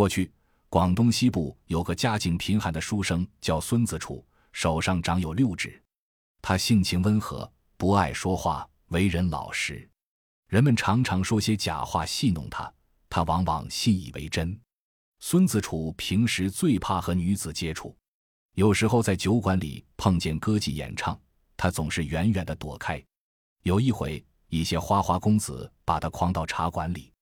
过去，广东西部有个家境贫寒的书生，叫孙子楚，手上长有六指。他性情温和，不爱说话，为人老实。人们常常说些假话戏弄他，他往往信以为真。孙子楚平时最怕和女子接触，有时候在酒馆里碰见歌妓演唱，他总是远远的躲开。有一回，一些花花公子把他诓到茶馆里，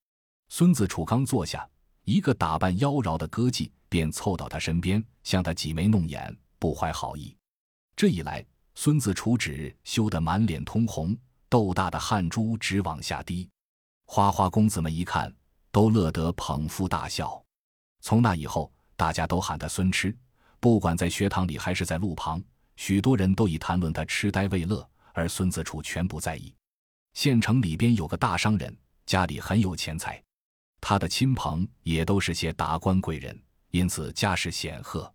孙子楚刚坐下，一个打扮妖娆的歌妓便凑到他身边，向他挤眉弄眼，不怀好意。这一来，孙子楚指羞得满脸通红，豆大的汗珠直往下滴。花花公子们一看，都乐得捧腹大笑。从那以后，大家都喊他孙痴，不管在学堂里还是在路旁，许多人都以谈论他痴呆为乐，而孙子楚全不在意。县城里边有个大商人，家里很有钱财，他的亲朋也都是些达官贵人，因此家世显赫。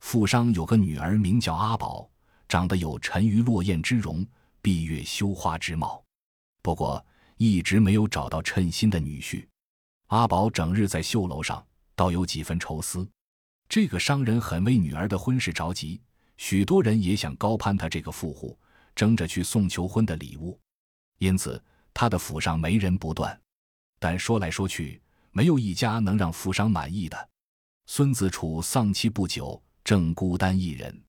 富商有个女儿，名叫阿宝，长得有沉鱼落雁之容，闭月羞花之貌，不过一直没有找到称心的女婿。阿宝整日在绣楼上。倒有几分愁思，这个商人很为女儿的婚事着急，许多人也想高攀他这个富户，争着去送求婚的礼物，因此他的府上媒人不断，但说来说去，没有一家能让富商满意的。孙子楚丧妻不久，正孤单一人，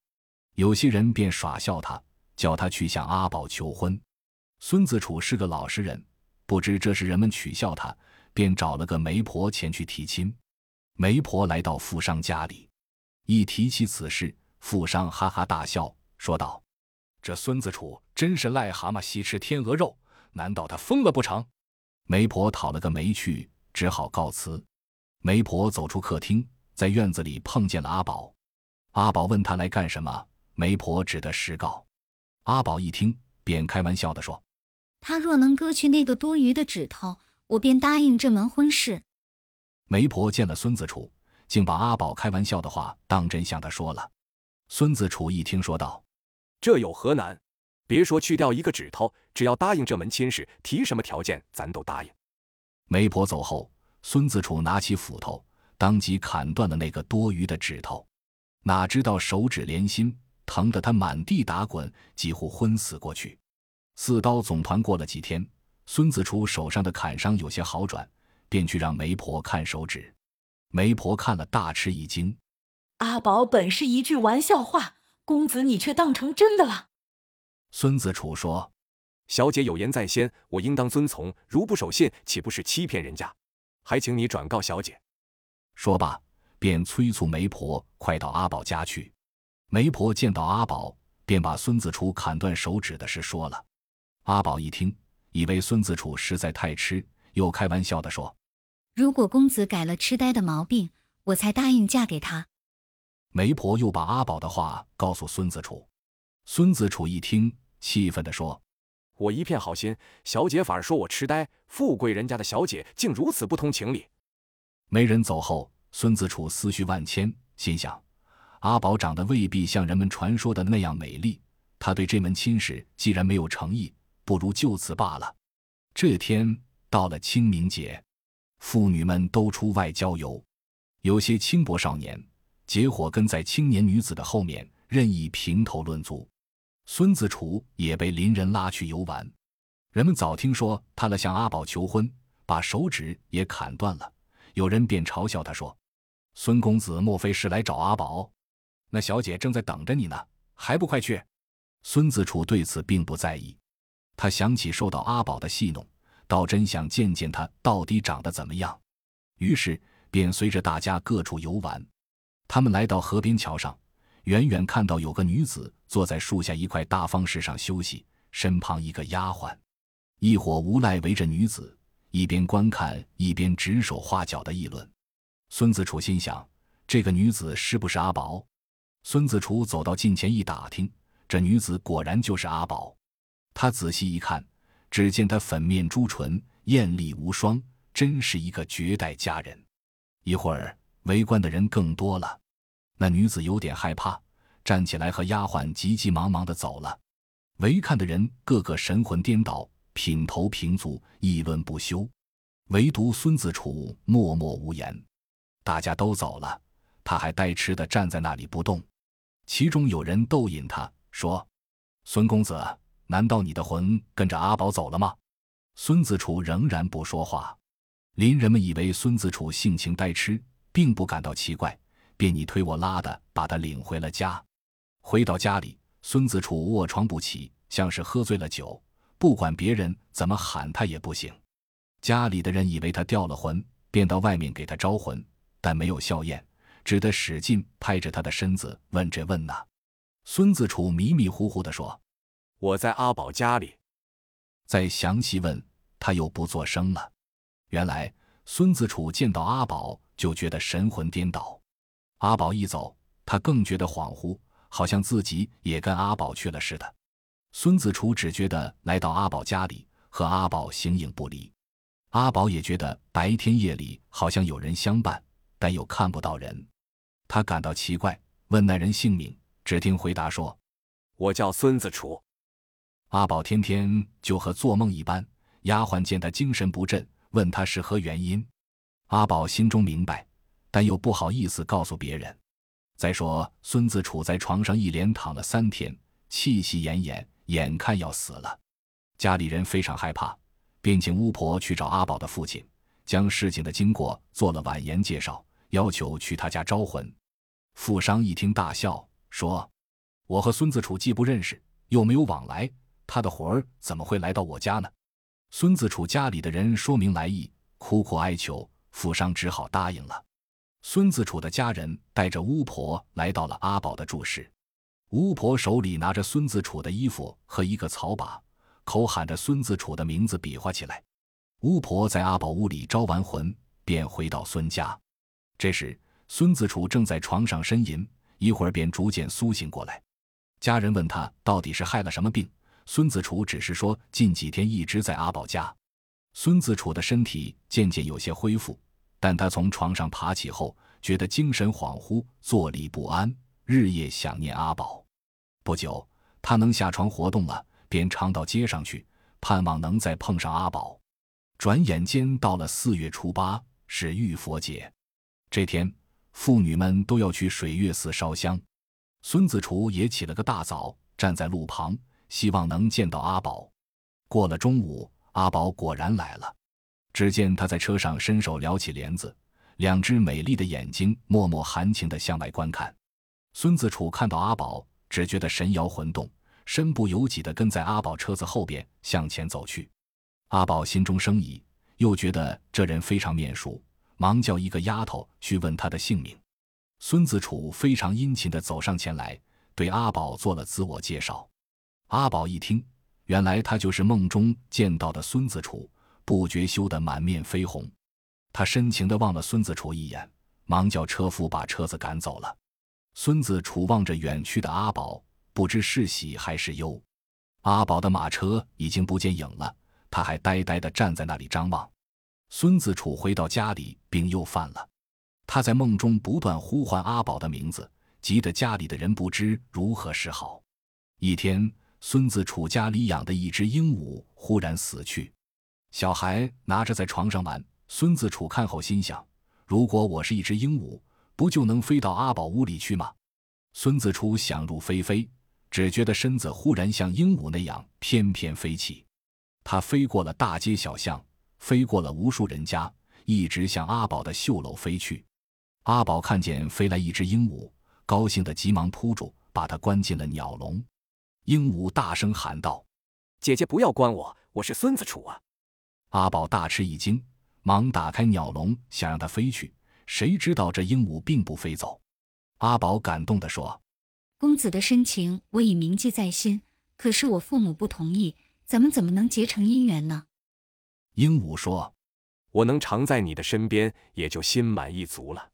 有些人便耍笑他，叫他去向阿宝求婚。孙子楚是个老实人，不知这是人们取笑他，便找了个媒婆前去提亲。媒婆来到富商家里，一提起此事，富商哈哈大笑，说道：“这孙子楚真是癞蛤蟆吸吃天鹅肉，难道他疯了不成？”媒婆讨了个没趣，只好告辞。媒婆走出客厅，在院子里碰见了阿宝。阿宝问他来干什么，媒婆只得实告。阿宝一听，便开玩笑的说：“他若能割去那个多余的指头，我便答应这门婚事。”媒婆见了孙子楚，竟把阿宝开玩笑的话当真向他说了。孙子楚一听，说道：“这有何难？别说去掉一个指头，只要答应这门亲事，提什么条件，咱都答应。”媒婆走后，孙子楚拿起斧头，当即砍断了那个多余的指头。哪知道手指连心，疼得他满地打滚，几乎昏死过去。四刀总团过了几天，孙子楚手上的砍伤有些好转。便去让媒婆看手指，媒婆看了大吃一惊。阿宝本是一句玩笑话，公子你却当成真的了。孙子楚说：“小姐有言在先，我应当遵从。如不守信，岂不是欺骗人家？还请你转告小姐。”说罢，便催促媒婆快到阿宝家去。媒婆见到阿宝，便把孙子楚砍断手指的事说了。阿宝一听，以为孙子楚实在太痴，又开玩笑的说。如果公子改了痴呆的毛病，我才答应嫁给他。媒婆又把阿宝的话告诉孙子楚，孙子楚一听，气愤地说：“我一片好心，小姐反而说我痴呆，富贵人家的小姐竟如此不通情理。”媒人走后，孙子楚思绪万千，心想：阿宝长得未必像人们传说的那样美丽，他对这门亲事既然没有诚意，不如就此罢了。这天到了清明节。妇女们都出外郊游，有些轻薄少年结伙跟在青年女子的后面，任意评头论足。孙子楚也被邻人拉去游玩，人们早听说他了向阿宝求婚，把手指也砍断了。有人便嘲笑他说：“孙公子莫非是来找阿宝？那小姐正在等着你呢，还不快去？”孙子楚对此并不在意，他想起受到阿宝的戏弄。倒真想见见他到底长得怎么样，于是便随着大家各处游玩。他们来到河边桥上，远远看到有个女子坐在树下一块大方石上休息，身旁一个丫鬟。一伙无赖围着女子，一边观看一边指手画脚的议论。孙子楚心想：这个女子是不是阿宝？孙子楚走到近前一打听，这女子果然就是阿宝。他仔细一看。只见她粉面朱唇，艳丽无双，真是一个绝代佳人。一会儿，围观的人更多了。那女子有点害怕，站起来和丫鬟急急忙忙的走了。围看的人个个神魂颠倒，品头评足，议论不休。唯独孙子楚默默无言。大家都走了，他还呆痴的站在那里不动。其中有人逗引他说：“孙公子，难道你的魂跟着阿宝走了吗？”孙子楚仍然不说话。邻人们以为孙子楚性情呆痴，并不感到奇怪，便你推我拉的把他领回了家。回到家里，孙子楚卧床不起，像是喝醉了酒，不管别人怎么喊他也不醒。家里的人以为他掉了魂，便到外面给他招魂，但没有效验，只得使劲拍着他的身子问这问那。孙子楚迷迷糊糊地说：“我在阿宝家里。”再详细问，他又不作声了。原来孙子楚见到阿宝就觉得神魂颠倒，阿宝一走，他更觉得恍惚，好像自己也跟阿宝去了似的。孙子楚只觉得来到阿宝家里，和阿宝形影不离。阿宝也觉得白天夜里好像有人相伴，但又看不到人。他感到奇怪，问那人姓名，只听回答说：“我叫孙子楚。”阿宝天天就和做梦一般。丫鬟见他精神不振，问他是何原因。阿宝心中明白，但又不好意思告诉别人。再说孙子楚在床上一连躺了三天，气息奄奄，眼看要死了。家里人非常害怕。便请巫婆去找阿宝的父亲，将事情的经过做了婉言介绍，要求去他家招魂。富商一听大笑，说：“我和孙子楚既不认识，又没有往来，他的魂儿怎么会来到我家呢？”孙子楚家里的人说明来意，苦苦哀求，富商只好答应了。孙子楚的家人带着巫婆来到了阿宝的住室，巫婆手里拿着孙子楚的衣服和一个草把。口喊着孙子楚的名字，比划起来。巫婆在阿宝屋里招完魂，便回到孙家。这时，孙子楚正在床上呻吟，一会儿便逐渐苏醒过来。家人问他到底是害了什么病，孙子楚只是说近几天一直在阿宝家。孙子楚的身体渐渐有些恢复，但他从床上爬起后，觉得精神恍惚，坐立不安，日夜想念阿宝。不久，他能下床活动了。便常到街上去，盼望能再碰上阿宝。转眼间到了四月初八，是浴佛节。这天，妇女们都要去水月寺烧香。孙子楚也起了个大早，站在路旁，希望能见到阿宝。过了中午，阿宝果然来了。只见他在车上伸手撩起帘子，两只美丽的眼睛默默含情地向外观看。孙子楚看到阿宝，只觉得神摇魂动。身不由己地跟在阿宝车子后边向前走去，阿宝心中生疑，又觉得这人非常面熟，忙叫一个丫头去问他的姓名。孙子楚非常殷勤地走上前来，对阿宝做了自我介绍。阿宝一听，原来他就是梦中见到的孙子楚，不觉羞得满面绯红。他深情地望了孙子楚一眼，忙叫车夫把车子赶走了。孙子楚望着远去的阿宝。不知是喜还是忧，阿宝的马车已经不见影了，他还呆呆地站在那里张望。孙子楚回到家里，病又犯了。他在梦中不断呼唤阿宝的名字，急得家里的人不知如何是好。一天，孙子楚家里养的一只鹦鹉忽然死去，小孩拿着在床上玩。孙子楚看后心想：如果我是一只鹦鹉，不就能飞到阿宝屋里去吗？孙子楚想入非非。只觉得身子忽然像鹦鹉那样翩翩飞起，他飞过了大街小巷，飞过了无数人家，一直向阿宝的绣楼飞去。阿宝看见飞来一只鹦鹉，高兴的急忙扑住，把它关进了鸟笼。鹦鹉大声喊道：“姐姐不要关我，我是孙子楚啊！”阿宝大吃一惊，忙打开鸟笼，想让它飞去，谁知道这鹦鹉并不飞走。阿宝感动地说。公子的深情我已铭记在心，可是我父母不同意，咱们怎么能结成姻缘呢？鹦鹉说：“我能常在你的身边，也就心满意足了。”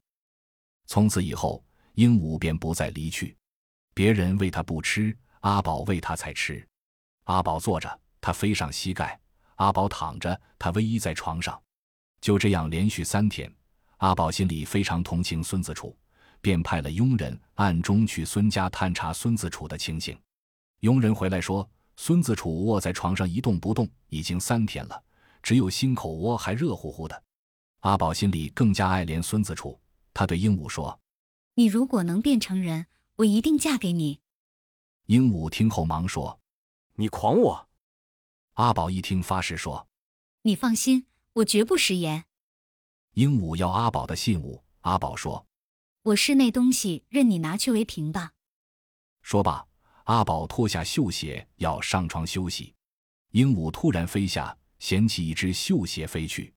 从此以后，鹦鹉便不再离去。别人喂它不吃，阿宝喂它才吃。阿宝坐着，它飞上膝盖；阿宝躺着，他偎依在床上。就这样连续三天，阿宝心里非常同情孙子楚。便派了佣人暗中去孙家探查孙子楚的情形。佣人回来说，孙子楚卧在床上一动不动，已经三天了，只有心口窝还热乎乎的。阿宝心里更加爱怜孙子楚，他对鹦鹉说：“你如果能变成人，我一定嫁给你。”鹦鹉听后忙说：“你狂我！”阿宝一听发誓说：“你放心，我绝不食言。”鹦鹉要阿宝的信物，阿宝说：“我室内东西，任你拿去为凭吧。”说罢，阿宝脱下绣鞋要上床休息，鹦鹉突然飞下，衔起一只绣鞋飞去。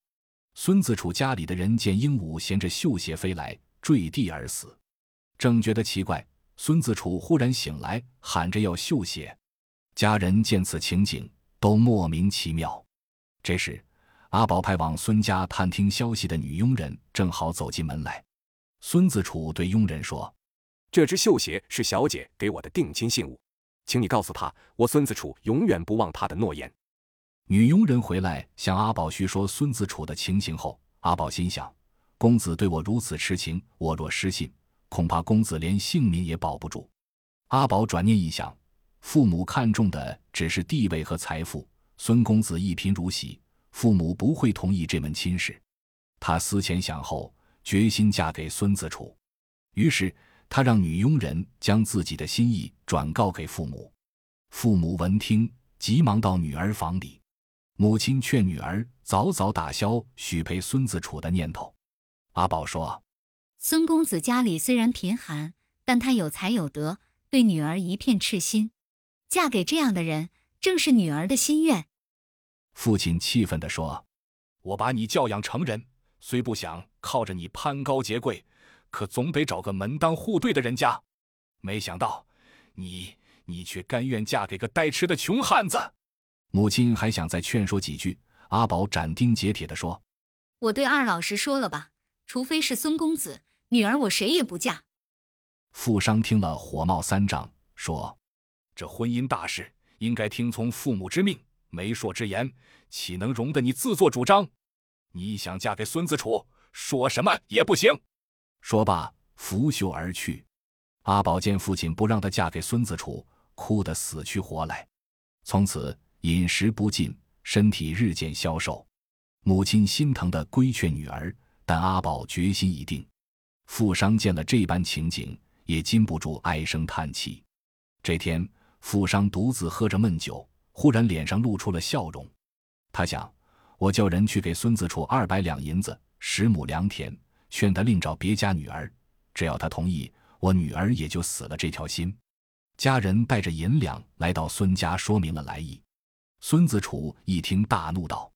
孙子楚家里的人见鹦鹉衔着绣鞋飞来，坠地而死。正觉得奇怪，孙子楚忽然醒来，喊着要绣鞋。家人见此情景，都莫名其妙。这时，阿宝派往孙家探听消息的女佣人正好走进门来。孙子楚对佣人说：“这只绣鞋是小姐给我的定亲信物，请你告诉她，我孙子楚永远不忘她的诺言。”女佣人回来向阿宝叙说孙子楚的情形后，阿宝心想：公子对我如此痴情，我若失信，恐怕公子连性命也保不住。阿宝转念一想，父母看重的只是地位和财富，孙公子一贫如洗，父母不会同意这门亲事。他思前想后，决心嫁给孙子楚。于是他让女佣人将自己的心意转告给父母。父母闻听，急忙到女儿房里。母亲劝女儿早早打消许配孙子楚的念头。阿宝说：“孙公子家里虽然贫寒，但他有才有德，对女儿一片赤心，嫁给这样的人，正是女儿的心愿。”父亲气愤地说：“我把你教养成人，虽不想靠着你攀高结贵，可总得找个门当户对的人家。没想到，你你却甘愿嫁给个呆痴的穷汉子。”母亲还想再劝说几句，阿宝斩钉截铁地说：“我对二老实说了吧，除非是孙公子，女儿我谁也不嫁。”富商听了火冒三丈，说：“这婚姻大事应该听从父母之命，媒妁之言岂能容得你自作主张？你想嫁给孙子楚，说什么也不行。”说罢，拂袖而去。阿宝见父亲不让她嫁给孙子楚，哭得死去活来，从此。饮食不进，身体日渐消瘦，母亲心疼的规劝女儿，但阿宝决心已定。富商见了这般情景，也禁不住唉声叹气。这天，富商独自喝着闷酒，忽然脸上露出了笑容。他想：我叫人去给孙子楚二百两银子，十亩良田，劝他另找别家女儿，只要他同意，我女儿也就死了这条心。家人带着银两来到孙家，说明了来意。孙子楚一听，大怒道：“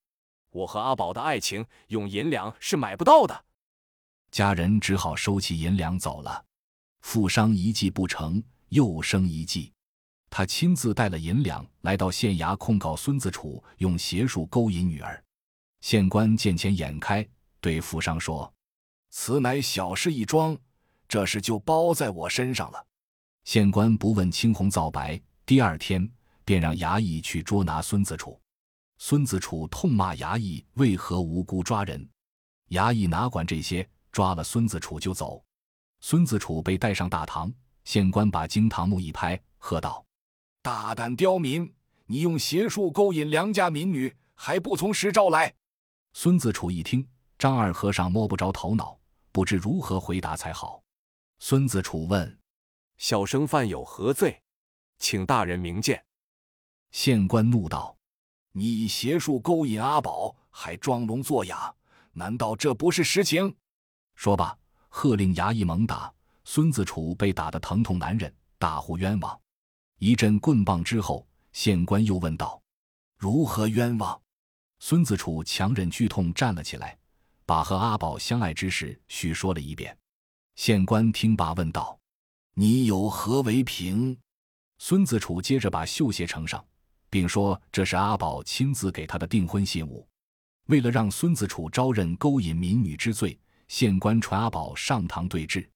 我和阿宝的爱情用银两是买不到的。”家人只好收起银两走了。富商一计不成，又生一计，他亲自带了银两来到县衙控告孙子楚用邪术勾引女儿。县官见钱眼开，对富商说：“此乃小事一桩，这事就包在我身上了。”县官不问青红皂白，第二天。便让衙役去捉拿孙子楚。孙子楚痛骂衙役为何无辜抓人，衙役哪管这些，抓了孙子楚就走。孙子楚被带上大堂，县官把惊堂木一拍，喝道：“大胆刁民！你用邪术勾引良家民女，还不从实招来？”孙子楚一听，张二和尚摸不着头脑，不知如何回答才好。孙子楚问：“小生犯有何罪？请大人明鉴。”县官怒道：“你以邪术勾引阿宝，还装聋作哑，难道这不是实情？”说罢，喝令衙役猛打。孙子楚被打得疼痛难忍，大呼冤枉。一阵棍棒之后，县官又问道：“如何冤枉？”孙子楚强忍剧痛站了起来，把和阿宝相爱之事叙说了一遍。县官听罢问道：“你有何为凭？”孙子楚接着把绣鞋呈上。并说这是阿宝亲自给他的订婚信物。为了让孙子楚招认勾引民女之罪，县官传阿宝上堂对质。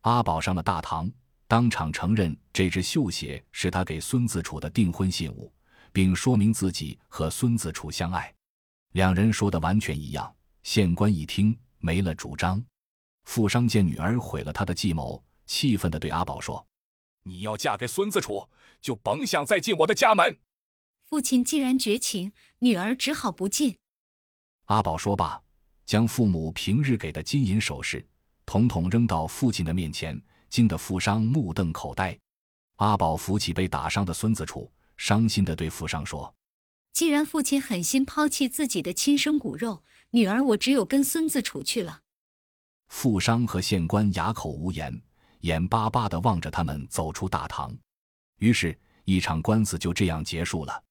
阿宝上了大堂，当场承认这只绣鞋是他给孙子楚的订婚信物，并说明自己和孙子楚相爱。两人说的完全一样。县官一听没了主张。富商见女儿毁了他的计谋，气愤地对阿宝说：“你要嫁给孙子楚，就甭想再进我的家门。”父亲既然绝情，女儿只好不进。阿宝说罢，将父母平日给的金银首饰统统扔到父亲的面前，惊得富商目瞪口呆。阿宝扶起被打伤的孙子楚，伤心地对富商说：“既然父亲狠心抛弃自己的亲生骨肉，女儿我只有跟孙子楚去了。”富商和县官哑口无言，眼巴巴地望着他们走出大堂。于是，一场官司就这样结束了。